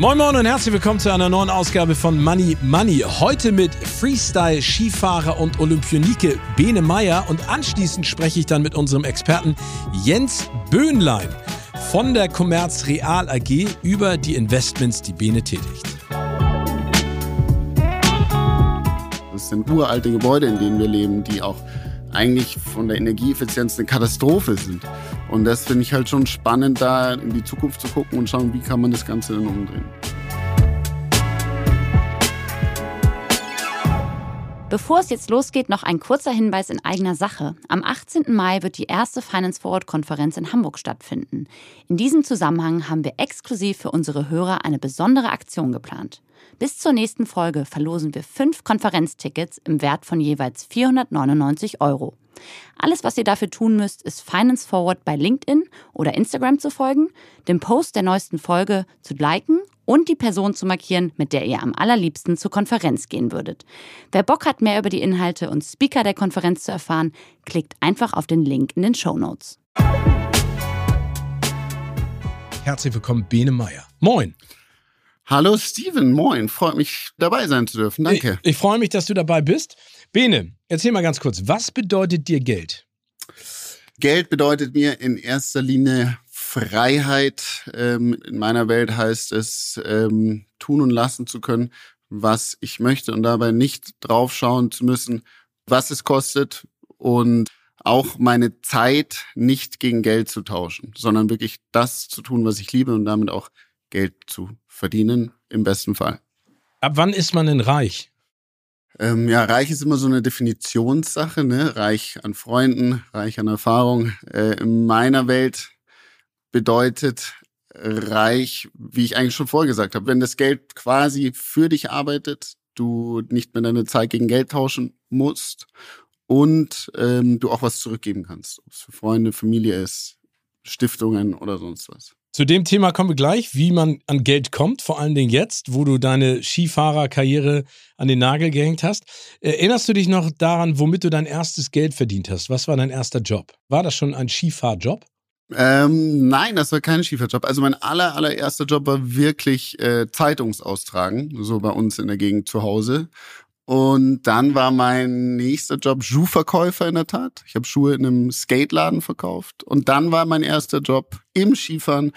Moin Moin und herzlich willkommen zu einer neuen Ausgabe von Money Money. Heute mit Freestyle-Skifahrer und Olympionike Bene Meyer und anschließend spreche ich dann mit unserem Experten Jens Böhnlein von der Commerz Real AG über die Investments, die Bene tätigt. Das sind uralte Gebäude, in denen wir leben, die auch eigentlich von der Energieeffizienz eine Katastrophe sind. Und das finde ich halt schon spannend, da in die Zukunft zu gucken und schauen, wie kann man das Ganze dann umdrehen. Bevor es jetzt losgeht, noch ein kurzer Hinweis in eigener Sache. Am 18. Mai wird die erste Finance Forward Konferenz in Hamburg stattfinden. In diesem Zusammenhang haben wir exklusiv für unsere Hörer eine besondere Aktion geplant. Bis zur nächsten Folge verlosen wir fünf Konferenztickets im Wert von jeweils 499 Euro. Alles, was ihr dafür tun müsst, ist Finance Forward bei LinkedIn oder Instagram zu folgen, den Post der neuesten Folge zu liken und die Person zu markieren, mit der ihr am allerliebsten zur Konferenz gehen würdet. Wer Bock hat, mehr über die Inhalte und Speaker der Konferenz zu erfahren, klickt einfach auf den Link in den Show Notes. Herzlich willkommen, Bene Meyer. Moin. Hallo Steven, moin. Freut mich, dabei sein zu dürfen. Danke. Ich, ich freue mich, dass du dabei bist. Bene, erzähl mal ganz kurz, was bedeutet dir Geld? Geld bedeutet mir in erster Linie Freiheit. Ähm, in meiner Welt heißt es, ähm, tun und lassen zu können, was ich möchte und dabei nicht draufschauen zu müssen, was es kostet und auch meine Zeit nicht gegen Geld zu tauschen, sondern wirklich das zu tun, was ich liebe und damit auch Geld zu verdienen, im besten Fall. Ab wann ist man denn reich? Ähm, ja, reich ist immer so eine Definitionssache, ne? Reich an Freunden, reich an Erfahrung. Äh, in meiner Welt bedeutet reich, wie ich eigentlich schon vorgesagt habe, wenn das Geld quasi für dich arbeitet, du nicht mehr deine Zeit gegen Geld tauschen musst und ähm, du auch was zurückgeben kannst, ob es für Freunde, Familie ist, Stiftungen oder sonst was. Zu dem Thema kommen wir gleich, wie man an Geld kommt, vor allen Dingen jetzt, wo du deine Skifahrerkarriere an den Nagel gehängt hast. Erinnerst du dich noch daran, womit du dein erstes Geld verdient hast? Was war dein erster Job? War das schon ein Skifahrjob? Ähm, nein, das war kein Schieferjob. Also mein aller, allererster Job war wirklich äh, Zeitungsaustragen, so bei uns in der Gegend zu Hause. Und dann war mein nächster Job Schuhverkäufer in der Tat. Ich habe Schuhe in einem Skateladen verkauft. Und dann war mein erster Job im Skifahren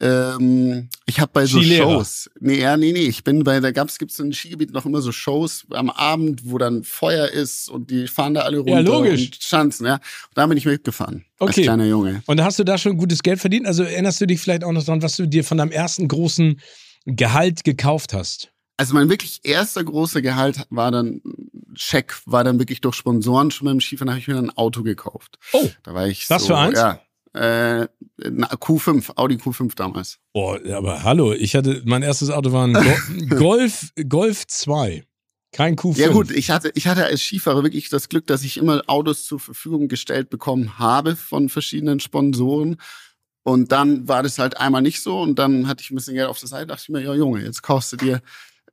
ähm, ich habe bei so Skilehrer. Shows, nee, ja, nee, nee, ich bin bei, da gab's, gibt's im Skigebiet noch immer so Shows am Abend, wo dann Feuer ist und die fahren da alle runter ja, logisch. und Schanzen, ja. Und da bin ich mitgefahren, okay. als kleiner Junge. Und hast du da schon gutes Geld verdient? Also erinnerst du dich vielleicht auch noch dran, was du dir von deinem ersten großen Gehalt gekauft hast? Also mein wirklich erster großer Gehalt war dann, Scheck war dann wirklich durch Sponsoren schon beim Skifahren, habe ich mir dann ein Auto gekauft. Oh, da war ich was so, für eins? Ja, äh, Q5, Audi Q5 damals. Boah, aber hallo, ich hatte, mein erstes Auto war ein Go Golf, Golf 2. Kein Q5. Ja gut, ich hatte, ich hatte als Skifahrer wirklich das Glück, dass ich immer Autos zur Verfügung gestellt bekommen habe von verschiedenen Sponsoren. Und dann war das halt einmal nicht so und dann hatte ich ein bisschen Geld auf der Seite, dachte ich mir, ja Junge, jetzt kaufst du dir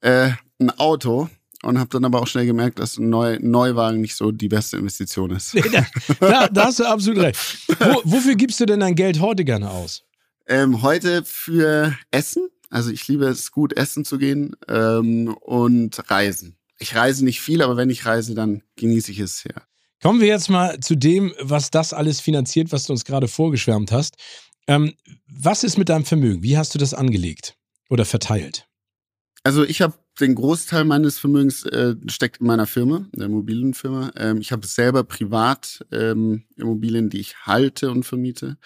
äh, ein Auto und habe dann aber auch schnell gemerkt, dass ein Neu Neuwagen nicht so die beste Investition ist. Nee, da, da, da, hast du absolut recht. Wo, wofür gibst du denn dein Geld heute gerne aus? Ähm, heute für Essen. Also ich liebe es, gut essen zu gehen ähm, und reisen. Ich reise nicht viel, aber wenn ich reise, dann genieße ich es sehr. Kommen wir jetzt mal zu dem, was das alles finanziert, was du uns gerade vorgeschwärmt hast. Ähm, was ist mit deinem Vermögen? Wie hast du das angelegt oder verteilt? Also ich habe den Großteil meines Vermögens äh, steckt in meiner Firma, der Immobilienfirma. Ähm, ich habe selber privat ähm, Immobilien, die ich halte und vermiete.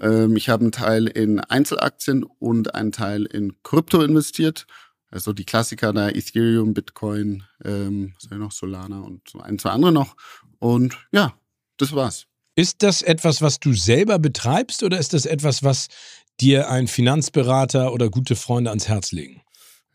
Ähm, ich habe einen Teil in Einzelaktien und einen Teil in Krypto investiert. Also die Klassiker da Ethereum, Bitcoin, ähm, was noch Solana und so ein, zwei andere noch. Und ja, das war's. Ist das etwas, was du selber betreibst oder ist das etwas, was dir ein Finanzberater oder gute Freunde ans Herz legen?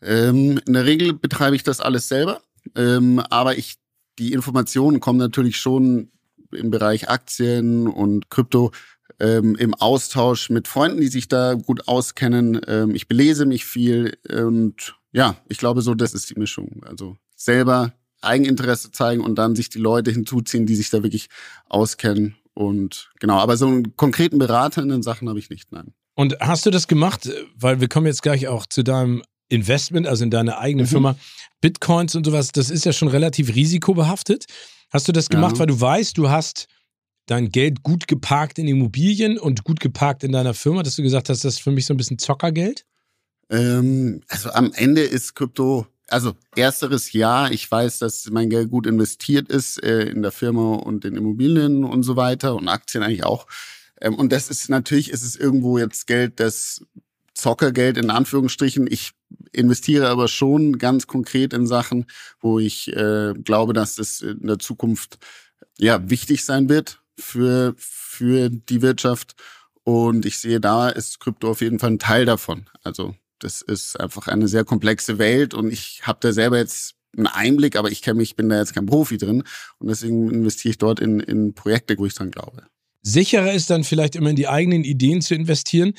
Ähm, in der Regel betreibe ich das alles selber. Ähm, aber ich, die Informationen kommen natürlich schon im Bereich Aktien und Krypto ähm, im Austausch mit Freunden, die sich da gut auskennen. Ähm, ich belese mich viel und ja, ich glaube so, das ist die Mischung. Also selber Eigeninteresse zeigen und dann sich die Leute hinzuziehen, die sich da wirklich auskennen. Und genau, aber so einen konkreten Berater in den Sachen habe ich nicht, nein. Und hast du das gemacht, weil wir kommen jetzt gleich auch zu deinem Investment, also in deine eigene mhm. Firma, Bitcoins und sowas, das ist ja schon relativ risikobehaftet. Hast du das gemacht, ja. weil du weißt, du hast dein Geld gut geparkt in Immobilien und gut geparkt in deiner Firma, dass du gesagt hast, das ist für mich so ein bisschen Zockergeld? Ähm, also am Ende ist Krypto, also ersteres ja, ich weiß, dass mein Geld gut investiert ist äh, in der Firma und in Immobilien und so weiter und Aktien eigentlich auch. Ähm, und das ist natürlich, ist es irgendwo jetzt Geld, das Zockergeld in Anführungsstrichen. Ich investiere aber schon ganz konkret in Sachen, wo ich äh, glaube, dass das in der Zukunft ja wichtig sein wird für für die Wirtschaft. Und ich sehe, da ist Krypto auf jeden Fall ein Teil davon. Also das ist einfach eine sehr komplexe Welt und ich habe da selber jetzt einen Einblick, aber ich kenne mich, bin da jetzt kein Profi drin und deswegen investiere ich dort in, in Projekte, wo ich dran glaube. Sicherer ist dann vielleicht immer in die eigenen Ideen zu investieren.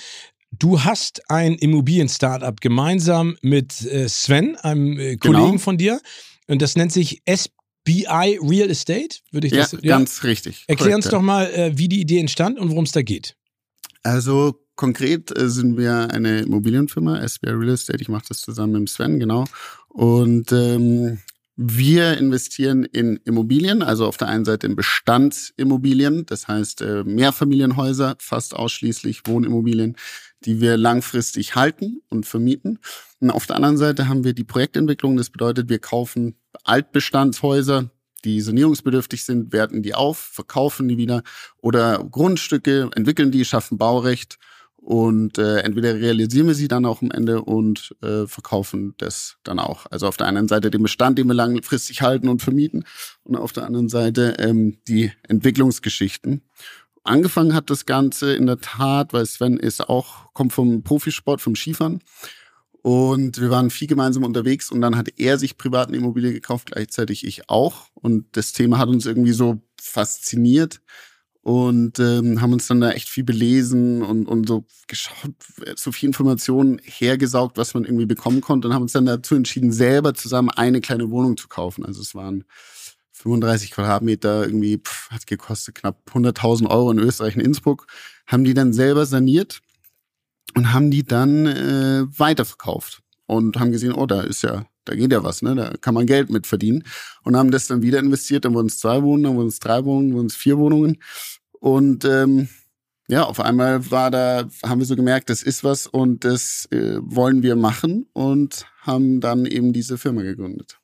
Du hast ein Immobilien-Startup gemeinsam mit äh, Sven, einem äh, genau. Kollegen von dir, und das nennt sich SBI Real Estate, würde ich ja, das ja, ganz richtig. Erklär uns doch mal, äh, wie die Idee entstand und worum es da geht. Also konkret sind wir eine Immobilienfirma, SBI Real Estate. Ich mache das zusammen mit Sven, genau. Und ähm, wir investieren in Immobilien, also auf der einen Seite in Bestandsimmobilien, das heißt Mehrfamilienhäuser, fast ausschließlich Wohnimmobilien, die wir langfristig halten und vermieten. Und auf der anderen Seite haben wir die Projektentwicklung, das bedeutet, wir kaufen Altbestandshäuser, die sanierungsbedürftig sind, werten die auf, verkaufen die wieder oder Grundstücke, entwickeln die, schaffen Baurecht und äh, entweder realisieren wir sie dann auch am Ende und äh, verkaufen das dann auch. Also auf der einen Seite den Bestand, den wir langfristig halten und vermieten und auf der anderen Seite ähm, die Entwicklungsgeschichten. Angefangen hat das Ganze in der Tat, weil Sven ist auch, kommt vom Profisport, vom Skifahren. Und wir waren viel gemeinsam unterwegs und dann hat er sich privat eine Immobilie gekauft, gleichzeitig ich auch. Und das Thema hat uns irgendwie so fasziniert und ähm, haben uns dann da echt viel belesen und, und so geschaut, so viel Informationen hergesaugt, was man irgendwie bekommen konnte und haben uns dann dazu entschieden, selber zusammen eine kleine Wohnung zu kaufen. Also es waren 35 Quadratmeter, irgendwie pff, hat gekostet knapp 100.000 Euro in Österreich in Innsbruck, haben die dann selber saniert und haben die dann äh, weiterverkauft und haben gesehen, oh, da ist ja da geht ja was, ne? Da kann man Geld mit verdienen. Und haben das dann wieder investiert, dann wurden es zwei Wohnungen, dann wurden es drei Wohnungen, wurden es vier Wohnungen. Und ähm, ja, auf einmal war da, haben wir so gemerkt, das ist was und das äh, wollen wir machen und haben dann eben diese Firma gegründet.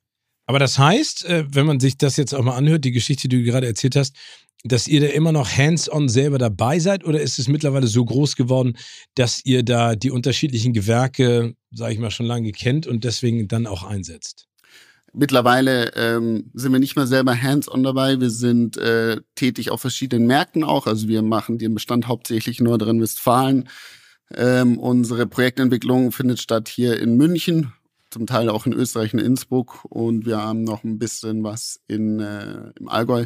Aber das heißt, äh, wenn man sich das jetzt auch mal anhört, die Geschichte, die du gerade erzählt hast, dass ihr da immer noch hands-on selber dabei seid oder ist es mittlerweile so groß geworden, dass ihr da die unterschiedlichen Gewerke, sage ich mal, schon lange kennt und deswegen dann auch einsetzt? Mittlerweile ähm, sind wir nicht mehr selber hands-on dabei. Wir sind äh, tätig auf verschiedenen Märkten auch. Also wir machen den Bestand hauptsächlich in Nordrhein-Westfalen. Ähm, unsere Projektentwicklung findet statt hier in München, zum Teil auch in Österreich in Innsbruck und wir haben noch ein bisschen was in, äh, im Allgäu.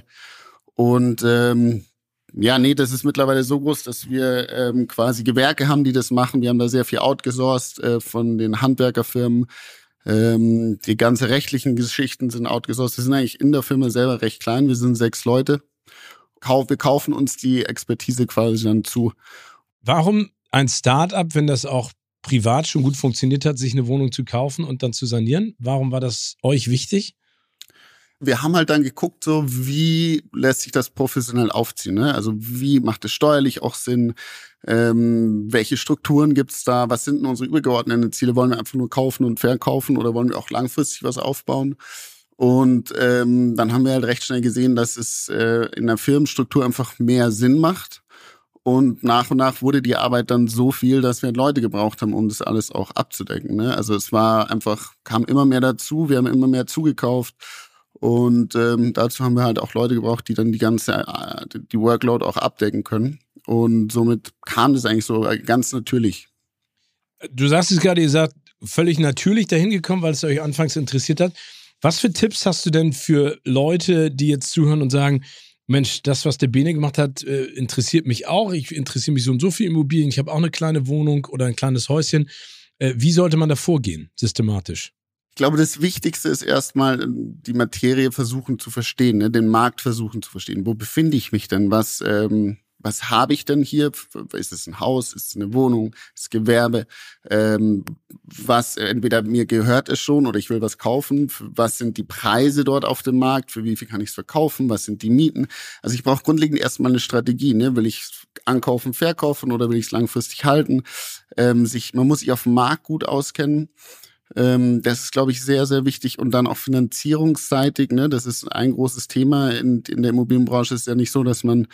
Und ähm, ja, nee, das ist mittlerweile so groß, dass wir ähm, quasi Gewerke haben, die das machen. Wir haben da sehr viel outgesourced äh, von den Handwerkerfirmen. Ähm, die ganze rechtlichen Geschichten sind outgesourced. Wir sind eigentlich in der Firma selber recht klein. Wir sind sechs Leute. Wir kaufen uns die Expertise quasi dann zu. Warum ein Startup, wenn das auch privat schon gut funktioniert hat, sich eine Wohnung zu kaufen und dann zu sanieren? Warum war das euch wichtig? wir haben halt dann geguckt, so wie lässt sich das professionell aufziehen. Ne? Also wie macht es steuerlich auch Sinn? Ähm, welche Strukturen gibt's da? Was sind denn unsere übergeordneten Ziele? Wollen wir einfach nur kaufen und verkaufen oder wollen wir auch langfristig was aufbauen? Und ähm, dann haben wir halt recht schnell gesehen, dass es äh, in der Firmenstruktur einfach mehr Sinn macht. Und nach und nach wurde die Arbeit dann so viel, dass wir Leute gebraucht haben, um das alles auch abzudecken. Ne? Also es war einfach, kam immer mehr dazu, wir haben immer mehr zugekauft. Und ähm, dazu haben wir halt auch Leute gebraucht, die dann die ganze, äh, die Workload auch abdecken können. Und somit kam das eigentlich so ganz natürlich. Du sagst es gerade, ihr seid völlig natürlich dahin gekommen, weil es euch anfangs interessiert hat. Was für Tipps hast du denn für Leute, die jetzt zuhören und sagen, Mensch, das, was der Bene gemacht hat, äh, interessiert mich auch. Ich interessiere mich so und so für Immobilien. Ich habe auch eine kleine Wohnung oder ein kleines Häuschen. Äh, wie sollte man da vorgehen, systematisch? Ich glaube, das Wichtigste ist erstmal ähm, die Materie versuchen zu verstehen, ne? den Markt versuchen zu verstehen. Wo befinde ich mich denn? Was, ähm, was habe ich denn hier? Ist es ein Haus? Ist es eine Wohnung? Ist es Gewerbe? Ähm, was entweder mir gehört es schon oder ich will was kaufen. Was sind die Preise dort auf dem Markt? Für wie viel kann ich es verkaufen? Was sind die Mieten? Also ich brauche grundlegend erstmal eine Strategie. Ne? Will ich ankaufen, verkaufen oder will ich es langfristig halten? Ähm, sich, man muss sich auf dem Markt gut auskennen. Ähm, das ist, glaube ich, sehr, sehr wichtig. Und dann auch finanzierungsseitig, ne, das ist ein großes Thema in, in der Immobilienbranche. Ist ja nicht so, dass man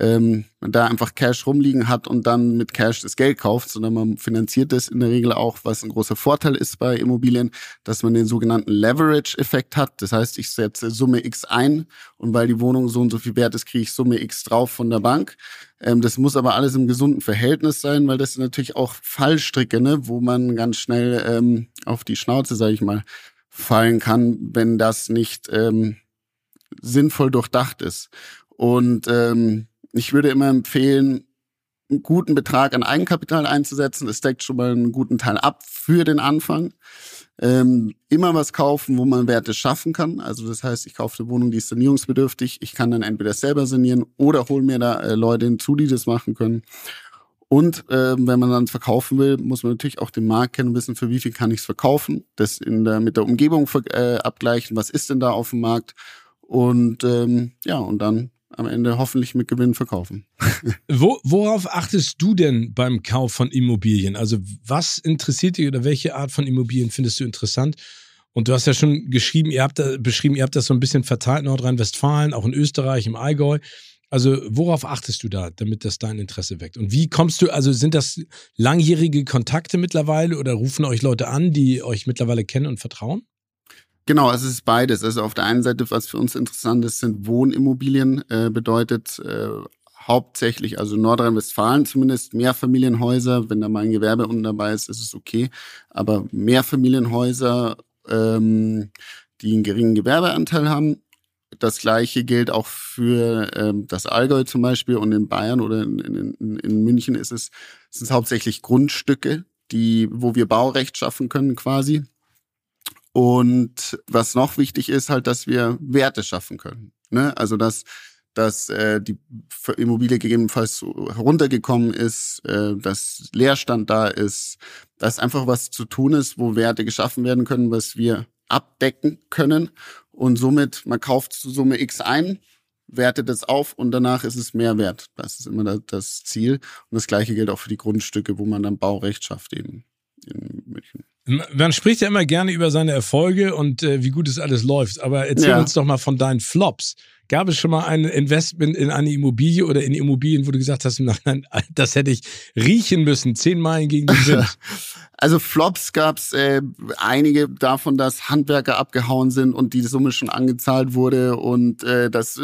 ähm, man da einfach Cash rumliegen hat und dann mit Cash das Geld kauft, sondern man finanziert das in der Regel auch, was ein großer Vorteil ist bei Immobilien, dass man den sogenannten Leverage-Effekt hat. Das heißt, ich setze Summe X ein und weil die Wohnung so und so viel wert ist, kriege ich Summe X drauf von der Bank. Ähm, das muss aber alles im gesunden Verhältnis sein, weil das sind natürlich auch Fallstricke, ne, wo man ganz schnell ähm, auf die Schnauze, sage ich mal, fallen kann, wenn das nicht ähm, sinnvoll durchdacht ist. Und ähm, ich würde immer empfehlen, einen guten Betrag an Eigenkapital einzusetzen. Das deckt schon mal einen guten Teil ab für den Anfang. Ähm, immer was kaufen, wo man Werte schaffen kann. Also das heißt, ich kaufe eine Wohnung, die ist sanierungsbedürftig. Ich kann dann entweder selber sanieren oder hole mir da äh, Leute hinzu, die das machen können. Und äh, wenn man dann verkaufen will, muss man natürlich auch den Markt kennen und wissen, für wie viel kann ich es verkaufen. Das in der, mit der Umgebung äh, abgleichen, was ist denn da auf dem Markt. Und ähm, ja, und dann am Ende hoffentlich mit Gewinn verkaufen. Wo, worauf achtest du denn beim Kauf von Immobilien? Also was interessiert dich oder welche Art von Immobilien findest du interessant? Und du hast ja schon geschrieben, ihr habt da, beschrieben, ihr habt das so ein bisschen verteilt, Nordrhein-Westfalen, auch in Österreich, im Allgäu. Also worauf achtest du da, damit das dein Interesse weckt? Und wie kommst du, also sind das langjährige Kontakte mittlerweile oder rufen euch Leute an, die euch mittlerweile kennen und vertrauen? Genau, es ist beides. Also auf der einen Seite, was für uns interessant ist, sind Wohnimmobilien, äh, bedeutet äh, hauptsächlich, also Nordrhein-Westfalen zumindest, Mehrfamilienhäuser. Wenn da mal ein Gewerbe unten dabei ist, ist es okay. Aber Mehrfamilienhäuser, ähm, die einen geringen Gewerbeanteil haben. Das gleiche gilt auch für ähm, das Allgäu zum Beispiel und in Bayern oder in, in, in München ist es, sind es hauptsächlich Grundstücke, die, wo wir Baurecht schaffen können quasi. Und was noch wichtig ist, halt, dass wir Werte schaffen können. Ne? Also dass, dass äh, die Immobilie gegebenenfalls heruntergekommen ist, äh, dass Leerstand da ist, dass einfach was zu tun ist, wo Werte geschaffen werden können, was wir abdecken können. Und somit, man kauft zu Summe X ein, wertet es auf und danach ist es mehr wert. Das ist immer das Ziel. Und das gleiche gilt auch für die Grundstücke, wo man dann Baurecht schafft eben in München. Man spricht ja immer gerne über seine Erfolge und äh, wie gut es alles läuft, aber erzähl ja. uns doch mal von deinen Flops. Gab es schon mal ein Investment in eine Immobilie oder in Immobilien, wo du gesagt hast, nein, das hätte ich riechen müssen, zehn Meilen gegen den Wind? Also Flops gab es äh, einige davon, dass Handwerker abgehauen sind und die Summe schon angezahlt wurde und äh, das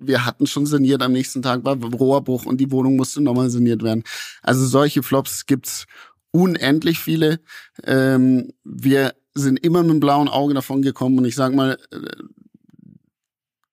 wir hatten schon saniert. Am nächsten Tag war Rohrbruch und die Wohnung musste nochmal saniert werden. Also solche Flops gibt's unendlich viele. Ähm, wir sind immer mit dem blauen Auge davon gekommen und ich sage mal, äh,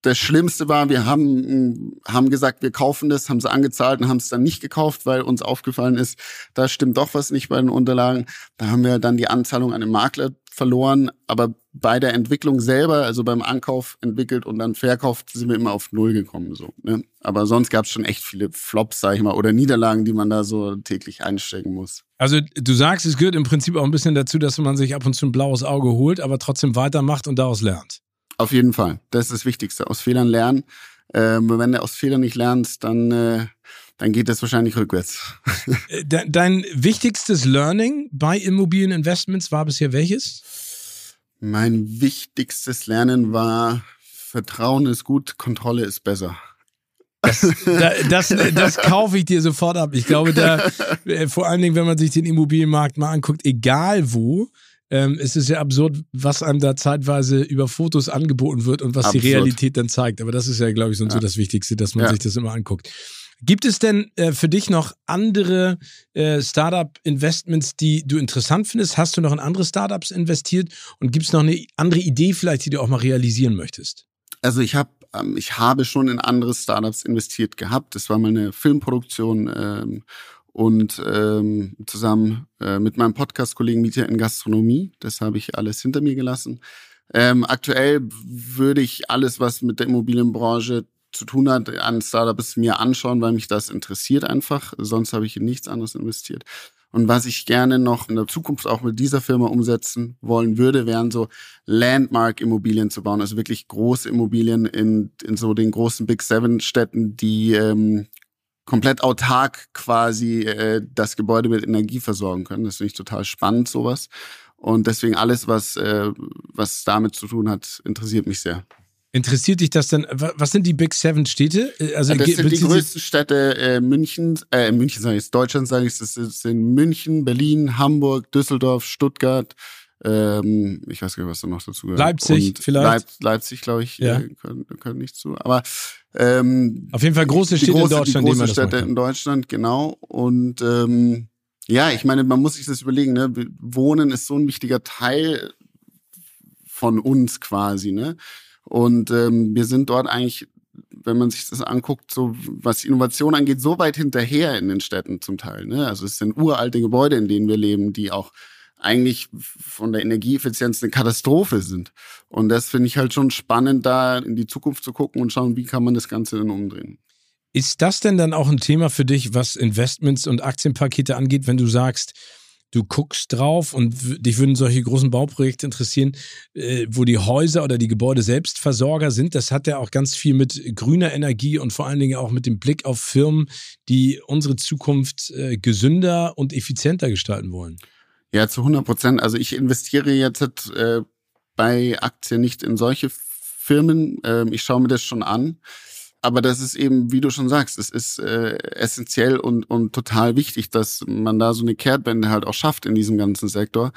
das Schlimmste war, wir haben, haben gesagt, wir kaufen das, haben sie angezahlt und haben es dann nicht gekauft, weil uns aufgefallen ist, da stimmt doch was nicht bei den Unterlagen. Da haben wir dann die Anzahlung an den Makler verloren, aber bei der Entwicklung selber, also beim Ankauf entwickelt und dann verkauft, sind wir immer auf Null gekommen. So, ne? Aber sonst gab es schon echt viele Flops, sag ich mal, oder Niederlagen, die man da so täglich einstecken muss. Also du sagst, es gehört im Prinzip auch ein bisschen dazu, dass man sich ab und zu ein blaues Auge holt, aber trotzdem weitermacht und daraus lernt. Auf jeden Fall. Das ist das Wichtigste. Aus Fehlern lernen. Ähm, wenn du aus Fehlern nicht lernst, dann, äh, dann geht das wahrscheinlich rückwärts. Äh, dein wichtigstes Learning bei Immobilieninvestments war bisher welches? Mein wichtigstes Lernen war, Vertrauen ist gut, Kontrolle ist besser. Das, das, das, kaufe ich dir sofort ab. Ich glaube, da, äh, vor allen Dingen, wenn man sich den Immobilienmarkt mal anguckt, egal wo, ähm, es ist ja absurd, was einem da zeitweise über Fotos angeboten wird und was absurd. die Realität dann zeigt. Aber das ist ja, glaube ich, so, ja. so das Wichtigste, dass man ja. sich das immer anguckt. Gibt es denn äh, für dich noch andere äh, Startup-Investments, die du interessant findest? Hast du noch in andere Startups investiert und gibt es noch eine andere Idee vielleicht, die du auch mal realisieren möchtest? Also ich habe ähm, ich habe schon in andere Startups investiert gehabt. Das war mal eine Filmproduktion ähm, und ähm, zusammen äh, mit meinem Podcast-Kollegen Mieter in Gastronomie. Das habe ich alles hinter mir gelassen. Ähm, aktuell würde ich alles, was mit der Immobilienbranche zu tun hat, an Startups mir anschauen, weil mich das interessiert einfach. Sonst habe ich in nichts anderes investiert. Und was ich gerne noch in der Zukunft auch mit dieser Firma umsetzen wollen würde, wären so Landmark-Immobilien zu bauen. Also wirklich große Immobilien in, in so den großen Big Seven Städten, die ähm, komplett autark quasi äh, das Gebäude mit Energie versorgen können. Das finde ich total spannend, sowas. Und deswegen alles, was, äh, was damit zu tun hat, interessiert mich sehr. Interessiert dich das denn? Was sind die Big Seven Städte? Äh, also das sind die größten Städte äh, München, äh, München sage ich, Deutschland sage ich, das sind München, Berlin, Hamburg, Düsseldorf, Stuttgart. Ähm, ich weiß gar nicht, was da noch dazu gehört. Leipzig Und vielleicht. Leip Leipzig, glaube ich, ja. äh, können, können nicht zu. Aber ähm, auf jeden Fall große Städte große, in Deutschland. Die große Städte in Deutschland, genau. Und ähm, ja, ich meine, man muss sich das überlegen. Ne? Wohnen ist so ein wichtiger Teil von uns quasi. Ne? Und ähm, wir sind dort eigentlich, wenn man sich das anguckt, so was Innovation angeht, so weit hinterher in den Städten zum Teil. Ne? Also es sind uralte Gebäude, in denen wir leben, die auch eigentlich von der Energieeffizienz eine Katastrophe sind. Und das finde ich halt schon spannend, da in die Zukunft zu gucken und schauen, wie kann man das Ganze denn umdrehen. Ist das denn dann auch ein Thema für dich, was Investments und Aktienpakete angeht, wenn du sagst, du guckst drauf und dich würden solche großen Bauprojekte interessieren, äh, wo die Häuser oder die Gebäude selbst Versorger sind. Das hat ja auch ganz viel mit grüner Energie und vor allen Dingen auch mit dem Blick auf Firmen, die unsere Zukunft äh, gesünder und effizienter gestalten wollen. Ja, zu 100 Prozent. Also ich investiere jetzt äh, bei Aktien nicht in solche Firmen. Ähm, ich schaue mir das schon an aber das ist eben, wie du schon sagst, es ist äh, essentiell und, und total wichtig, dass man da so eine Kehrtwende halt auch schafft in diesem ganzen Sektor,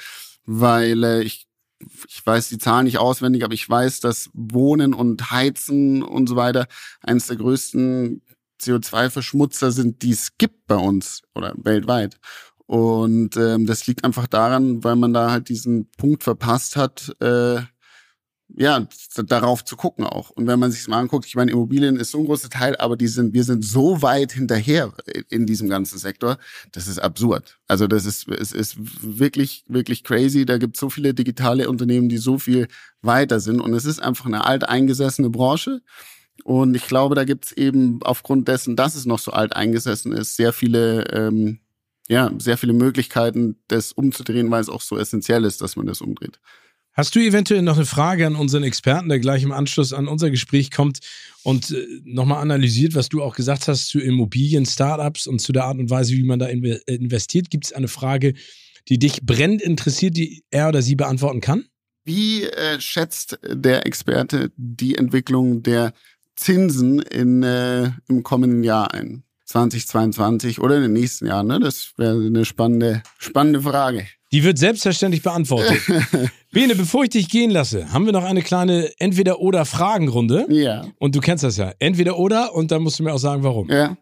weil äh, ich ich weiß die Zahlen nicht auswendig, aber ich weiß, dass Wohnen und Heizen und so weiter eines der größten CO2-Verschmutzer sind, die es gibt bei uns oder weltweit. Und ähm, das liegt einfach daran, weil man da halt diesen Punkt verpasst hat, äh, ja, darauf zu gucken auch. Und wenn man sich mal anguckt, ich meine, Immobilien ist so ein großer Teil, aber die sind, wir sind so weit hinterher in diesem ganzen Sektor, das ist absurd. Also das ist, es ist wirklich, wirklich crazy. Da gibt es so viele digitale Unternehmen, die so viel weiter sind. Und es ist einfach eine alteingesessene Branche. Und ich glaube, da gibt es eben aufgrund dessen, dass es noch so alt eingesessen ist, sehr viele, ähm, ja, sehr viele Möglichkeiten, das umzudrehen, weil es auch so essentiell ist, dass man das umdreht. Hast du eventuell noch eine Frage an unseren Experten, der gleich im Anschluss an unser Gespräch kommt und äh, nochmal analysiert, was du auch gesagt hast zu Immobilien, Startups und zu der Art und Weise, wie man da investiert? Gibt es eine Frage, die dich brennend interessiert, die er oder sie beantworten kann? Wie äh, schätzt der Experte die Entwicklung der Zinsen in, äh, im kommenden Jahr ein? 2022 oder in den nächsten Jahren? Ne? Das wäre eine spannende, spannende Frage. Die wird selbstverständlich beantwortet. Bene, bevor ich dich gehen lasse, haben wir noch eine kleine Entweder-Oder-Fragenrunde. Ja. Und du kennst das ja. Entweder-Oder und dann musst du mir auch sagen, warum. Ja.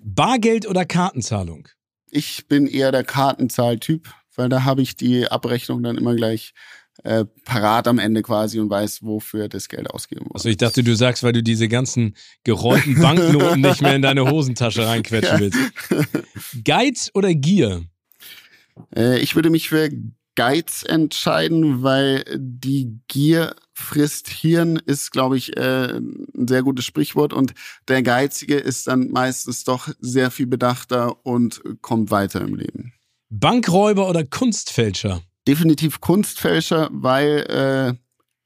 Bargeld oder Kartenzahlung? Ich bin eher der Kartenzahltyp, weil da habe ich die Abrechnung dann immer gleich äh, parat am Ende quasi und weiß, wofür das Geld ausgeben muss. Also ich dachte, du sagst, weil du diese ganzen gerollten Banknoten nicht mehr in deine Hosentasche reinquetschen willst. Geiz oder Gier? Äh, ich würde mich für Geiz entscheiden, weil die Gier frisst Hirn ist, glaube ich, äh, ein sehr gutes Sprichwort. Und der Geizige ist dann meistens doch sehr viel bedachter und kommt weiter im Leben. Bankräuber oder Kunstfälscher? Definitiv Kunstfälscher, weil äh,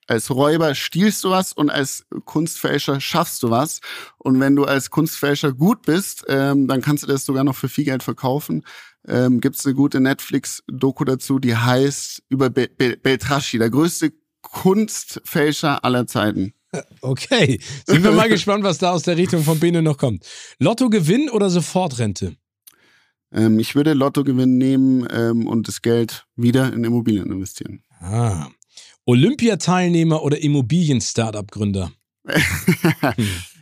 als Räuber stiehlst du was und als Kunstfälscher schaffst du was. Und wenn du als Kunstfälscher gut bist, ähm, dann kannst du das sogar noch für viel Geld verkaufen ähm, gibt es eine gute Netflix-Doku dazu, die heißt über Be Be Beltraschi, der größte Kunstfälscher aller Zeiten. Okay, sind wir mal gespannt, was da aus der Richtung von Bene noch kommt. Lottogewinn oder Sofortrente? Ähm, ich würde Lottogewinn nehmen ähm, und das Geld wieder in Immobilien investieren. Ah. Olympiateilnehmer oder Immobilien-Startup-Gründer?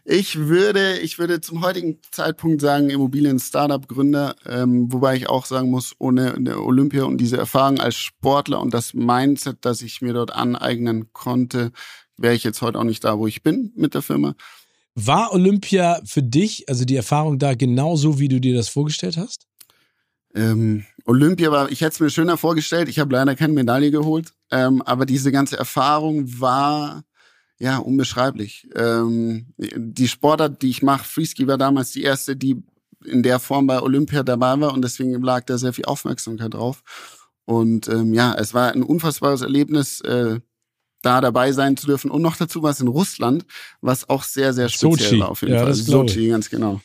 ich würde, ich würde zum heutigen Zeitpunkt sagen, Immobilien-Startup-Gründer, ähm, wobei ich auch sagen muss, ohne Olympia und diese Erfahrung als Sportler und das Mindset, das ich mir dort aneignen konnte, wäre ich jetzt heute auch nicht da, wo ich bin mit der Firma. War Olympia für dich, also die Erfahrung da genauso, wie du dir das vorgestellt hast? Ähm, Olympia war, ich hätte es mir schöner vorgestellt. Ich habe leider keine Medaille geholt, ähm, aber diese ganze Erfahrung war ja unbeschreiblich. Ähm, die Sportart, die ich mache, Freeski war damals die erste, die in der Form bei Olympia dabei war und deswegen lag da sehr viel Aufmerksamkeit drauf. Und ähm, ja, es war ein unfassbares Erlebnis, äh, da dabei sein zu dürfen. Und noch dazu war es in Russland, was auch sehr, sehr speziell Sochi. war auf jeden ja, Fall. Sochi, ganz genau.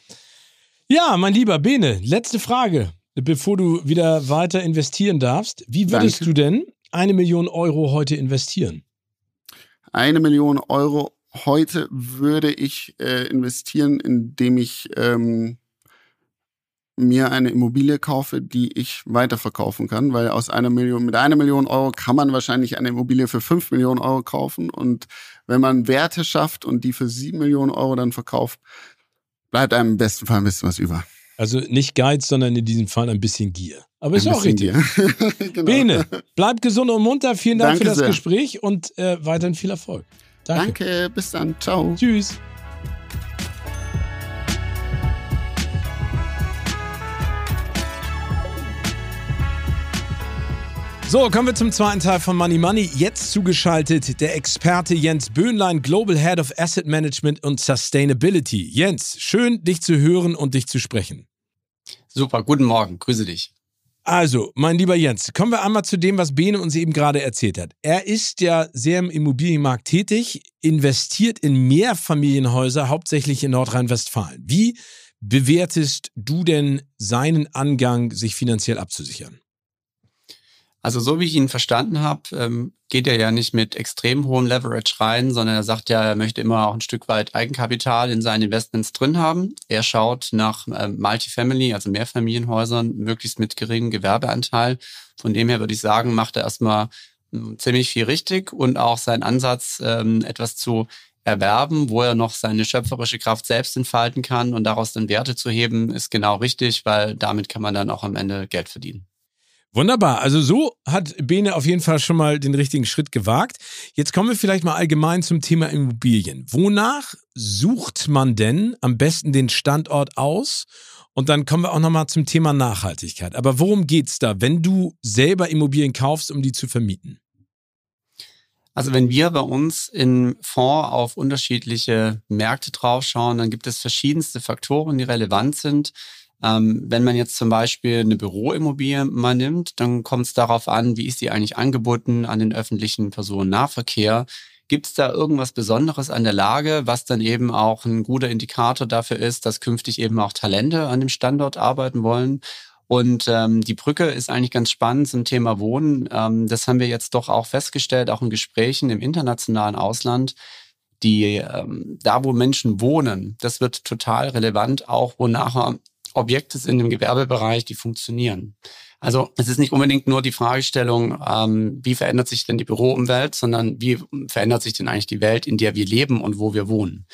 Ja, mein lieber Bene, letzte Frage bevor du wieder weiter investieren darfst. Wie würdest Danke. du denn eine Million Euro heute investieren? Eine Million Euro heute würde ich äh, investieren, indem ich ähm, mir eine Immobilie kaufe, die ich weiterverkaufen kann, weil aus einer Million, mit einer Million Euro kann man wahrscheinlich eine Immobilie für fünf Millionen Euro kaufen und wenn man Werte schafft und die für sieben Millionen Euro dann verkauft, bleibt einem im besten Fall ein bisschen was über. Also nicht Geiz, sondern in diesem Fall ein bisschen Gier. Aber ein ist auch richtig. genau. Bene, bleib gesund und munter. Vielen Dank Danke für das sehr. Gespräch und äh, weiterhin viel Erfolg. Danke. Danke, bis dann. Ciao. Tschüss. So, kommen wir zum zweiten Teil von Money Money. Jetzt zugeschaltet der Experte Jens Böhnlein, Global Head of Asset Management und Sustainability. Jens, schön dich zu hören und dich zu sprechen. Super, guten Morgen, grüße dich. Also, mein lieber Jens, kommen wir einmal zu dem, was Bene uns eben gerade erzählt hat. Er ist ja sehr im Immobilienmarkt tätig, investiert in Mehrfamilienhäuser, hauptsächlich in Nordrhein-Westfalen. Wie bewertest du denn seinen Angang, sich finanziell abzusichern? Also so wie ich ihn verstanden habe, ähm, geht er ja nicht mit extrem hohem Leverage rein, sondern er sagt ja, er möchte immer auch ein Stück weit Eigenkapital in seinen Investments drin haben. Er schaut nach ähm, Multifamily, also Mehrfamilienhäusern, möglichst mit geringem Gewerbeanteil. Von dem her würde ich sagen, macht er erstmal ähm, ziemlich viel richtig und auch sein Ansatz, ähm, etwas zu erwerben, wo er noch seine schöpferische Kraft selbst entfalten kann und daraus dann Werte zu heben, ist genau richtig, weil damit kann man dann auch am Ende Geld verdienen. Wunderbar. Also so hat Bene auf jeden Fall schon mal den richtigen Schritt gewagt. Jetzt kommen wir vielleicht mal allgemein zum Thema Immobilien. Wonach sucht man denn am besten den Standort aus? Und dann kommen wir auch nochmal zum Thema Nachhaltigkeit. Aber worum geht's da, wenn du selber Immobilien kaufst, um die zu vermieten? Also wenn wir bei uns im Fonds auf unterschiedliche Märkte draufschauen, dann gibt es verschiedenste Faktoren, die relevant sind. Ähm, wenn man jetzt zum Beispiel eine Büroimmobilie mal nimmt, dann kommt es darauf an, wie ist die eigentlich angeboten an den öffentlichen Personennahverkehr. Gibt es da irgendwas Besonderes an der Lage, was dann eben auch ein guter Indikator dafür ist, dass künftig eben auch Talente an dem Standort arbeiten wollen? Und ähm, die Brücke ist eigentlich ganz spannend zum Thema Wohnen. Ähm, das haben wir jetzt doch auch festgestellt, auch in Gesprächen im internationalen Ausland. Die ähm, da, wo Menschen wohnen, das wird total relevant, auch wo nachher Objekte sind im Gewerbebereich, die funktionieren. Also es ist nicht unbedingt nur die Fragestellung, ähm, wie verändert sich denn die Büroumwelt, sondern wie verändert sich denn eigentlich die Welt, in der wir leben und wo wir wohnen.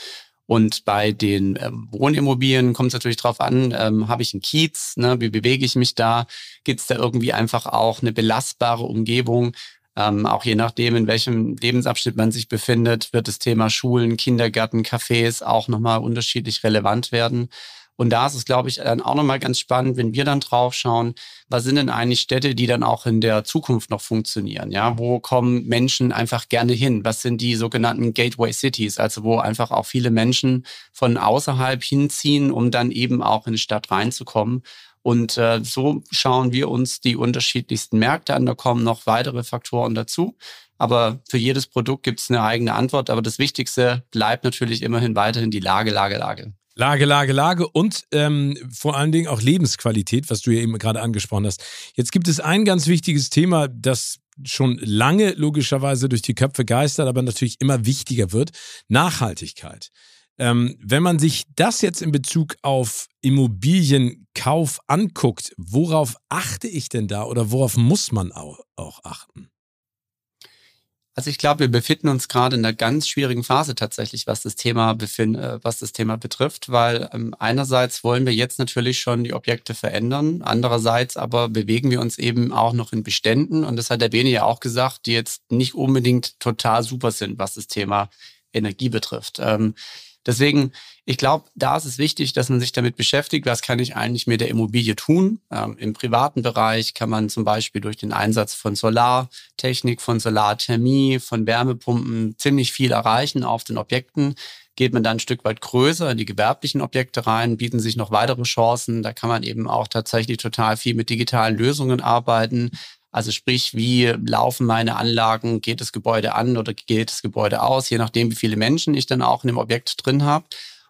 Und bei den ähm, Wohnimmobilien kommt es natürlich darauf an, ähm, habe ich einen Kiez, ne, wie bewege ich mich da, gibt es da irgendwie einfach auch eine belastbare Umgebung. Ähm, auch je nachdem, in welchem Lebensabschnitt man sich befindet, wird das Thema Schulen, Kindergärten, Cafés auch nochmal unterschiedlich relevant werden. Und da ist es, glaube ich, dann auch nochmal ganz spannend, wenn wir dann drauf schauen, was sind denn eigentlich Städte, die dann auch in der Zukunft noch funktionieren? Ja, wo kommen Menschen einfach gerne hin? Was sind die sogenannten Gateway Cities? Also wo einfach auch viele Menschen von außerhalb hinziehen, um dann eben auch in die Stadt reinzukommen. Und äh, so schauen wir uns die unterschiedlichsten Märkte an. Da kommen noch weitere Faktoren dazu. Aber für jedes Produkt gibt es eine eigene Antwort. Aber das Wichtigste bleibt natürlich immerhin weiterhin die Lage, Lage, Lage. Lage, Lage, Lage und ähm, vor allen Dingen auch Lebensqualität, was du ja eben gerade angesprochen hast. Jetzt gibt es ein ganz wichtiges Thema, das schon lange logischerweise durch die Köpfe geistert, aber natürlich immer wichtiger wird. Nachhaltigkeit. Ähm, wenn man sich das jetzt in Bezug auf Immobilienkauf anguckt, worauf achte ich denn da oder worauf muss man auch, auch achten? Also ich glaube, wir befinden uns gerade in einer ganz schwierigen Phase tatsächlich, was das Thema äh, was das Thema betrifft, weil ähm, einerseits wollen wir jetzt natürlich schon die Objekte verändern, andererseits aber bewegen wir uns eben auch noch in Beständen und das hat der Bene ja auch gesagt, die jetzt nicht unbedingt total super sind, was das Thema Energie betrifft. Ähm, Deswegen, ich glaube, da ist es wichtig, dass man sich damit beschäftigt, was kann ich eigentlich mit der Immobilie tun. Ähm, Im privaten Bereich kann man zum Beispiel durch den Einsatz von Solartechnik, von Solarthermie, von Wärmepumpen ziemlich viel erreichen auf den Objekten. Geht man dann ein Stück weit größer in die gewerblichen Objekte rein, bieten sich noch weitere Chancen. Da kann man eben auch tatsächlich total viel mit digitalen Lösungen arbeiten. Also sprich, wie laufen meine Anlagen, geht das Gebäude an oder geht das Gebäude aus, je nachdem, wie viele Menschen ich dann auch in dem Objekt drin habe.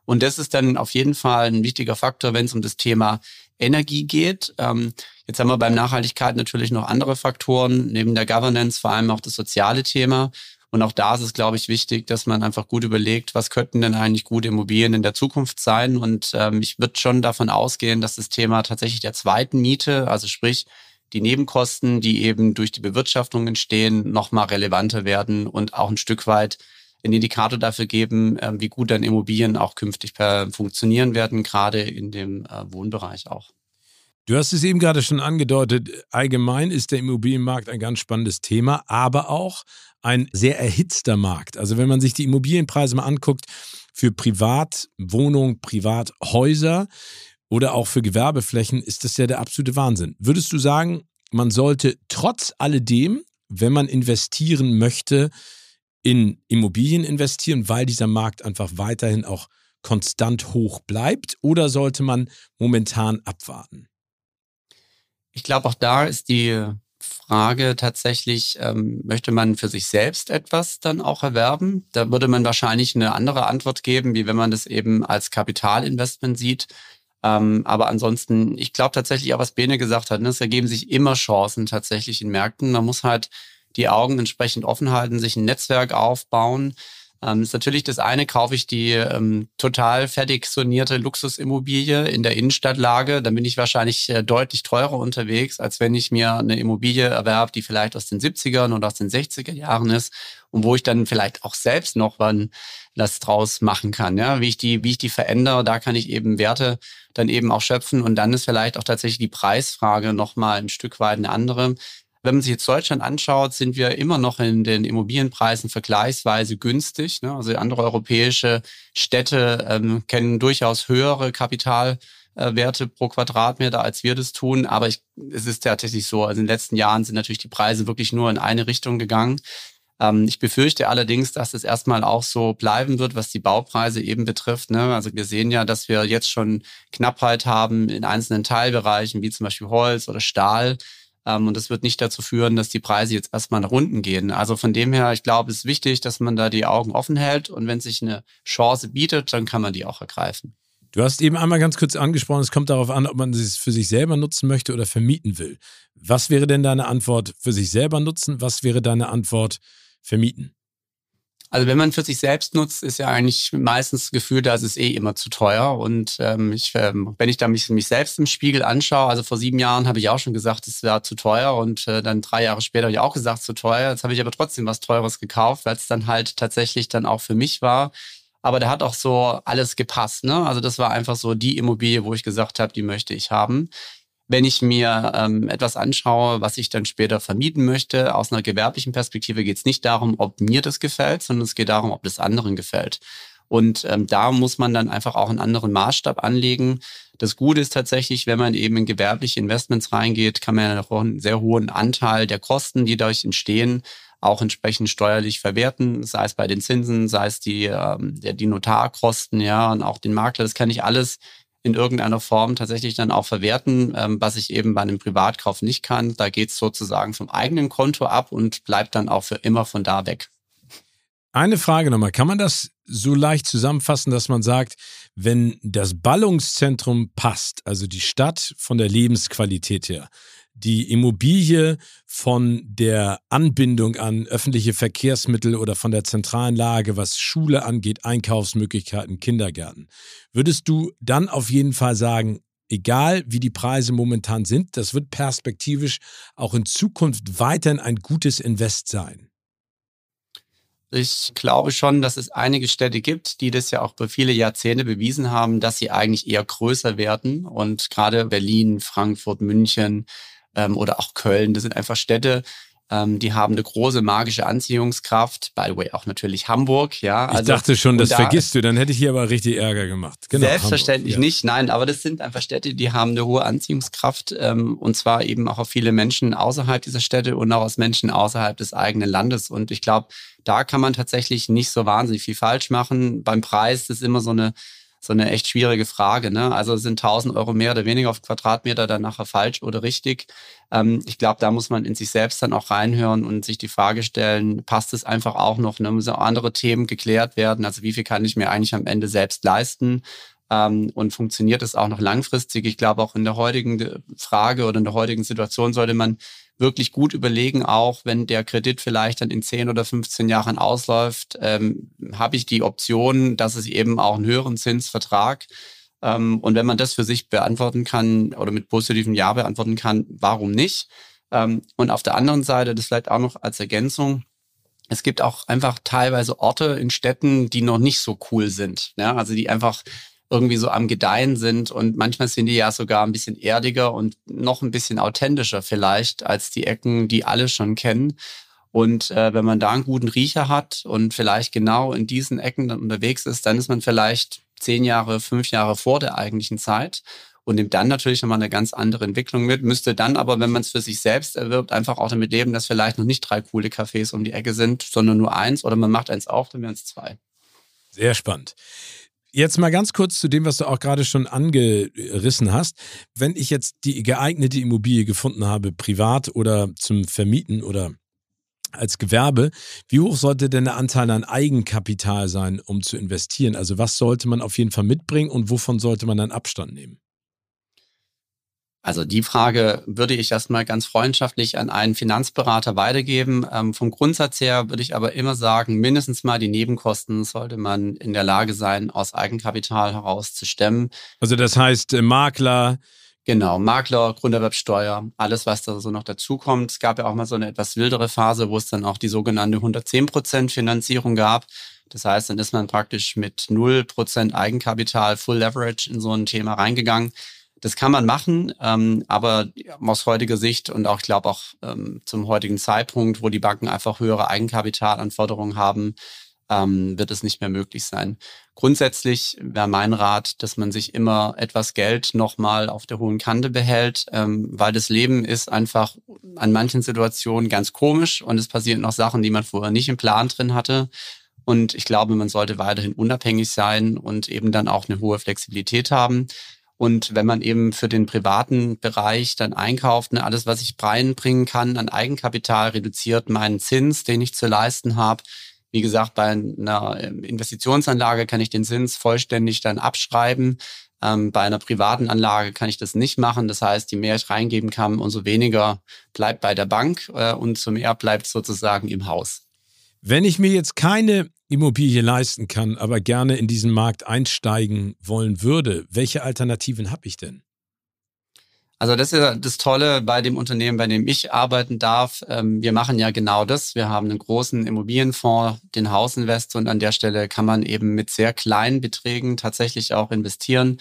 Und das ist dann auf jeden Fall ein wichtiger Faktor, wenn es um das Thema Energie geht. Ähm, jetzt haben wir beim Nachhaltigkeit natürlich noch andere Faktoren, neben der Governance vor allem auch das soziale Thema. Und auch da ist es, glaube ich, wichtig, dass man einfach gut überlegt, was könnten denn eigentlich gute Immobilien in der Zukunft sein. Und ähm, ich würde schon davon ausgehen, dass das Thema tatsächlich der zweiten Miete, also sprich die Nebenkosten, die eben durch die Bewirtschaftung entstehen, nochmal relevanter werden und auch ein Stück weit einen Indikator dafür geben, ähm, wie gut dann Immobilien auch künftig funktionieren werden, gerade in dem äh, Wohnbereich auch. Du hast es eben gerade schon angedeutet, allgemein ist der Immobilienmarkt ein ganz spannendes Thema, aber auch ein sehr erhitzter Markt. Also wenn man sich die Immobilienpreise mal anguckt für Privatwohnungen, Privathäuser, oder auch für Gewerbeflächen ist das ja der absolute Wahnsinn. Würdest du sagen, man sollte trotz alledem, wenn man investieren möchte, in Immobilien investieren, weil dieser Markt einfach weiterhin auch konstant hoch bleibt? Oder sollte man momentan abwarten? Ich glaube, auch da ist die Frage tatsächlich, ähm, möchte man für sich selbst etwas dann auch erwerben? Da würde man wahrscheinlich eine andere Antwort geben, wie wenn man das eben als Kapitalinvestment sieht. Ähm, aber ansonsten, ich glaube tatsächlich auch, was Bene gesagt hat, ne, es ergeben sich immer Chancen tatsächlich in Märkten. Man muss halt die Augen entsprechend offen halten, sich ein Netzwerk aufbauen. Ähm, ist natürlich das eine, kaufe ich die ähm, total fertig sonierte Luxusimmobilie in der Innenstadtlage, dann bin ich wahrscheinlich äh, deutlich teurer unterwegs, als wenn ich mir eine Immobilie erwerbe, die vielleicht aus den 70ern oder aus den 60er Jahren ist und wo ich dann vielleicht auch selbst noch was draus machen kann. Ja, wie ich die, wie ich die verändere, da kann ich eben Werte dann eben auch schöpfen und dann ist vielleicht auch tatsächlich die Preisfrage nochmal ein Stück weit eine andere. Wenn man sich jetzt Deutschland anschaut, sind wir immer noch in den Immobilienpreisen vergleichsweise günstig. Ne? Also andere europäische Städte ähm, kennen durchaus höhere Kapitalwerte pro Quadratmeter, als wir das tun. Aber ich, es ist tatsächlich so, also in den letzten Jahren sind natürlich die Preise wirklich nur in eine Richtung gegangen. Ähm, ich befürchte allerdings, dass es erstmal auch so bleiben wird, was die Baupreise eben betrifft. Ne? Also wir sehen ja, dass wir jetzt schon Knappheit haben in einzelnen Teilbereichen, wie zum Beispiel Holz oder Stahl. Ähm, und das wird nicht dazu führen, dass die Preise jetzt erstmal nach unten gehen. Also von dem her, ich glaube, es ist wichtig, dass man da die Augen offen hält und wenn sich eine Chance bietet, dann kann man die auch ergreifen. Du hast eben einmal ganz kurz angesprochen, es kommt darauf an, ob man es für sich selber nutzen möchte oder vermieten will. Was wäre denn deine Antwort für sich selber nutzen? Was wäre deine Antwort vermieten? Also wenn man für sich selbst nutzt, ist ja eigentlich meistens das Gefühl, da ist es eh immer zu teuer. Und ähm, ich, ähm, wenn ich da mich, mich selbst im Spiegel anschaue, also vor sieben Jahren habe ich auch schon gesagt, es wäre zu teuer. Und äh, dann drei Jahre später habe ich auch gesagt, zu teuer. Jetzt habe ich aber trotzdem was Teures gekauft, weil es dann halt tatsächlich dann auch für mich war. Aber da hat auch so alles gepasst. Ne? Also das war einfach so die Immobilie, wo ich gesagt habe, die möchte ich haben wenn ich mir ähm, etwas anschaue, was ich dann später vermieten möchte, aus einer gewerblichen Perspektive geht es nicht darum, ob mir das gefällt, sondern es geht darum, ob das anderen gefällt. Und ähm, da muss man dann einfach auch einen anderen Maßstab anlegen. Das Gute ist tatsächlich, wenn man eben in gewerbliche Investments reingeht, kann man ja auch einen sehr hohen Anteil der Kosten, die dadurch entstehen, auch entsprechend steuerlich verwerten, sei es bei den Zinsen, sei es die, ähm, die Notarkosten, ja, und auch den Makler. Das kann ich alles in irgendeiner Form tatsächlich dann auch verwerten, ähm, was ich eben bei einem Privatkauf nicht kann. Da geht es sozusagen vom eigenen Konto ab und bleibt dann auch für immer von da weg. Eine Frage nochmal. Kann man das so leicht zusammenfassen, dass man sagt, wenn das Ballungszentrum passt, also die Stadt von der Lebensqualität her, die Immobilie von der Anbindung an öffentliche Verkehrsmittel oder von der zentralen Lage, was Schule angeht, Einkaufsmöglichkeiten, Kindergärten, würdest du dann auf jeden Fall sagen, egal wie die Preise momentan sind, das wird perspektivisch auch in Zukunft weiterhin ein gutes Invest sein? Ich glaube schon, dass es einige Städte gibt, die das ja auch über viele Jahrzehnte bewiesen haben, dass sie eigentlich eher größer werden. Und gerade Berlin, Frankfurt, München ähm, oder auch Köln, das sind einfach Städte, ähm, die haben eine große magische Anziehungskraft. By the way, auch natürlich Hamburg, ja. Also, ich dachte schon, das da, vergisst du, dann hätte ich hier aber richtig Ärger gemacht. Genau, selbstverständlich Hamburg, ja. nicht, nein, aber das sind einfach Städte, die haben eine hohe Anziehungskraft ähm, und zwar eben auch auf viele Menschen außerhalb dieser Städte und auch aus Menschen außerhalb des eigenen Landes. Und ich glaube, da kann man tatsächlich nicht so wahnsinnig viel falsch machen. Beim Preis ist immer so eine so eine echt schwierige Frage. Ne? Also sind 1000 Euro mehr oder weniger auf Quadratmeter dann nachher falsch oder richtig? Ähm, ich glaube, da muss man in sich selbst dann auch reinhören und sich die Frage stellen, passt es einfach auch noch? Ne? Müssen auch andere Themen geklärt werden? Also wie viel kann ich mir eigentlich am Ende selbst leisten? Ähm, und funktioniert es auch noch langfristig? Ich glaube, auch in der heutigen Frage oder in der heutigen Situation sollte man wirklich gut überlegen, auch wenn der Kredit vielleicht dann in 10 oder 15 Jahren ausläuft, ähm, habe ich die Option, dass es eben auch einen höheren Zinsvertrag ähm, und wenn man das für sich beantworten kann oder mit positivem Ja beantworten kann, warum nicht? Ähm, und auf der anderen Seite, das vielleicht auch noch als Ergänzung, es gibt auch einfach teilweise Orte in Städten, die noch nicht so cool sind. Ja? Also die einfach irgendwie so am Gedeihen sind und manchmal sind die ja sogar ein bisschen erdiger und noch ein bisschen authentischer vielleicht als die Ecken, die alle schon kennen. Und äh, wenn man da einen guten Riecher hat und vielleicht genau in diesen Ecken dann unterwegs ist, dann ist man vielleicht zehn Jahre, fünf Jahre vor der eigentlichen Zeit und nimmt dann natürlich nochmal eine ganz andere Entwicklung mit, müsste dann aber, wenn man es für sich selbst erwirbt, einfach auch damit leben, dass vielleicht noch nicht drei coole Cafés um die Ecke sind, sondern nur eins oder man macht eins auf, dann wären es zwei. Sehr spannend. Jetzt mal ganz kurz zu dem, was du auch gerade schon angerissen hast. Wenn ich jetzt die geeignete Immobilie gefunden habe, privat oder zum Vermieten oder als Gewerbe, wie hoch sollte denn der Anteil an Eigenkapital sein, um zu investieren? Also was sollte man auf jeden Fall mitbringen und wovon sollte man dann Abstand nehmen? Also die Frage würde ich erstmal ganz freundschaftlich an einen Finanzberater weitergeben. Ähm, vom Grundsatz her würde ich aber immer sagen, mindestens mal die Nebenkosten sollte man in der Lage sein, aus Eigenkapital heraus zu stemmen. Also das heißt äh, Makler. Genau, Makler, Grunderwerbsteuer, alles, was da so noch dazukommt. Es gab ja auch mal so eine etwas wildere Phase, wo es dann auch die sogenannte 110% Finanzierung gab. Das heißt, dann ist man praktisch mit 0% Eigenkapital, Full Leverage in so ein Thema reingegangen. Das kann man machen, ähm, aber aus heutiger Sicht und auch, ich glaube, auch ähm, zum heutigen Zeitpunkt, wo die Banken einfach höhere Eigenkapitalanforderungen haben, ähm, wird es nicht mehr möglich sein. Grundsätzlich wäre mein Rat, dass man sich immer etwas Geld nochmal auf der hohen Kante behält, ähm, weil das Leben ist einfach an manchen Situationen ganz komisch und es passieren noch Sachen, die man vorher nicht im Plan drin hatte. Und ich glaube, man sollte weiterhin unabhängig sein und eben dann auch eine hohe Flexibilität haben. Und wenn man eben für den privaten Bereich dann einkauft, ne, alles, was ich reinbringen kann an Eigenkapital, reduziert meinen Zins, den ich zu leisten habe. Wie gesagt, bei einer ähm, Investitionsanlage kann ich den Zins vollständig dann abschreiben. Ähm, bei einer privaten Anlage kann ich das nicht machen. Das heißt, je mehr ich reingeben kann, umso weniger bleibt bei der Bank äh, und umso mehr bleibt sozusagen im Haus. Wenn ich mir jetzt keine Immobilie leisten kann, aber gerne in diesen Markt einsteigen wollen würde, welche Alternativen habe ich denn? Also das ist ja das Tolle bei dem Unternehmen, bei dem ich arbeiten darf. Ähm, wir machen ja genau das. Wir haben einen großen Immobilienfonds, den Hausinvest und an der Stelle kann man eben mit sehr kleinen Beträgen tatsächlich auch investieren.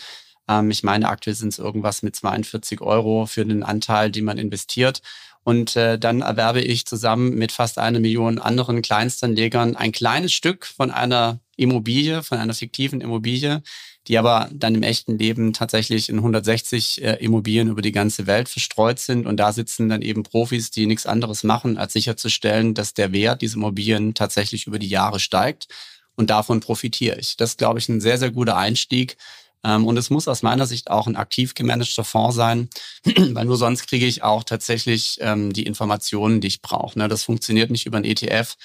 Ähm, ich meine, aktuell sind es irgendwas mit 42 Euro für den Anteil, den man investiert. Und äh, dann erwerbe ich zusammen mit fast einer Million anderen Kleinstanlegern ein kleines Stück von einer Immobilie, von einer fiktiven Immobilie, die aber dann im echten Leben tatsächlich in 160 äh, Immobilien über die ganze Welt verstreut sind. Und da sitzen dann eben Profis, die nichts anderes machen, als sicherzustellen, dass der Wert dieser Immobilien tatsächlich über die Jahre steigt. Und davon profitiere ich. Das ist, glaube ich, ein sehr, sehr guter Einstieg und es muss aus meiner Sicht auch ein aktiv gemanagter Fonds sein, weil nur sonst kriege ich auch tatsächlich ähm, die Informationen, die ich brauche. Ne? Das funktioniert nicht über ein ETF.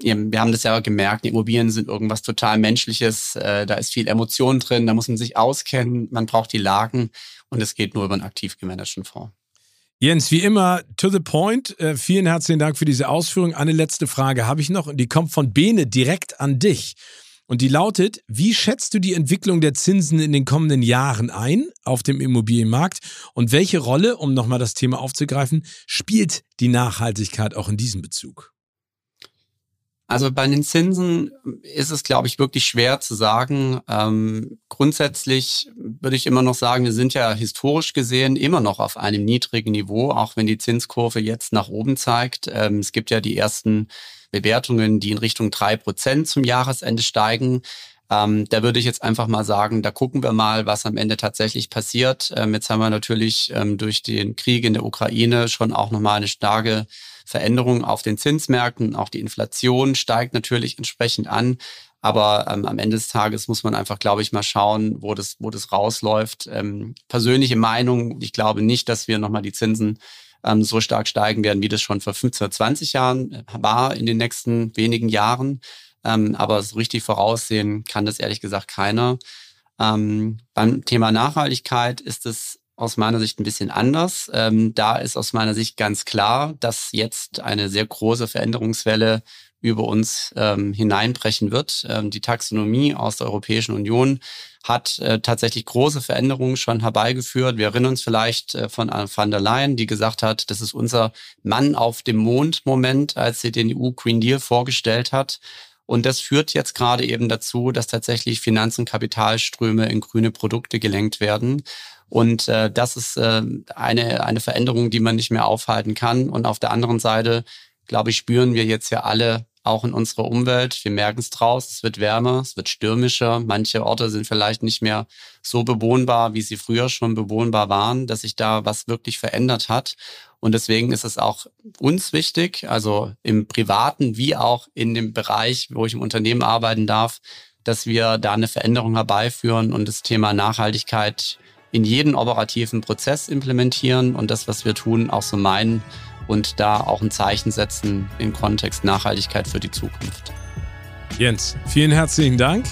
Wir haben das ja gemerkt, Immobilien sind irgendwas total Menschliches, äh, da ist viel Emotion drin, da muss man sich auskennen, man braucht die Lagen und es geht nur über einen aktiv gemanagten Fonds. Jens, wie immer, to the point. Äh, vielen herzlichen Dank für diese Ausführung. Eine letzte Frage habe ich noch und die kommt von Bene direkt an dich. Und die lautet, wie schätzt du die Entwicklung der Zinsen in den kommenden Jahren ein auf dem Immobilienmarkt? Und welche Rolle, um nochmal das Thema aufzugreifen, spielt die Nachhaltigkeit auch in diesem Bezug? Also bei den Zinsen ist es, glaube ich, wirklich schwer zu sagen. Ähm, grundsätzlich würde ich immer noch sagen, wir sind ja historisch gesehen immer noch auf einem niedrigen Niveau, auch wenn die Zinskurve jetzt nach oben zeigt. Ähm, es gibt ja die ersten Bewertungen, die in Richtung drei Prozent zum Jahresende steigen. Ähm, da würde ich jetzt einfach mal sagen, da gucken wir mal, was am Ende tatsächlich passiert. Ähm, jetzt haben wir natürlich ähm, durch den Krieg in der Ukraine schon auch nochmal eine starke Veränderung auf den Zinsmärkten. Auch die Inflation steigt natürlich entsprechend an. Aber ähm, am Ende des Tages muss man einfach, glaube ich, mal schauen, wo das, wo das rausläuft. Ähm, persönliche Meinung, ich glaube nicht, dass wir nochmal die Zinsen ähm, so stark steigen werden, wie das schon vor 15, 20 Jahren äh, war in den nächsten wenigen Jahren. Ähm, aber so richtig voraussehen kann das ehrlich gesagt keiner. Ähm, beim Thema Nachhaltigkeit ist es aus meiner Sicht ein bisschen anders. Ähm, da ist aus meiner Sicht ganz klar, dass jetzt eine sehr große Veränderungswelle über uns ähm, hineinbrechen wird. Ähm, die Taxonomie aus der Europäischen Union hat äh, tatsächlich große Veränderungen schon herbeigeführt. Wir erinnern uns vielleicht äh, von van der Leyen, die gesagt hat, das ist unser Mann auf dem Mond-Moment, als sie den EU Green Deal vorgestellt hat. Und das führt jetzt gerade eben dazu, dass tatsächlich Finanz- und Kapitalströme in grüne Produkte gelenkt werden. Und äh, das ist äh, eine, eine Veränderung, die man nicht mehr aufhalten kann. Und auf der anderen Seite, glaube ich, spüren wir jetzt ja alle auch in unserer Umwelt. Wir merken es draus, es wird wärmer, es wird stürmischer. Manche Orte sind vielleicht nicht mehr so bewohnbar, wie sie früher schon bewohnbar waren, dass sich da was wirklich verändert hat. Und deswegen ist es auch uns wichtig, also im privaten wie auch in dem Bereich, wo ich im Unternehmen arbeiten darf, dass wir da eine Veränderung herbeiführen und das Thema Nachhaltigkeit in jeden operativen Prozess implementieren und das, was wir tun, auch so meinen und da auch ein Zeichen setzen im Kontext Nachhaltigkeit für die Zukunft. Jens, vielen herzlichen Dank.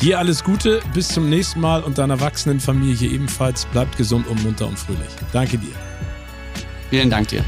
Dir alles Gute, bis zum nächsten Mal und deiner wachsenden Familie ebenfalls. Bleibt gesund und munter und fröhlich. Danke dir. Vielen Dank dir.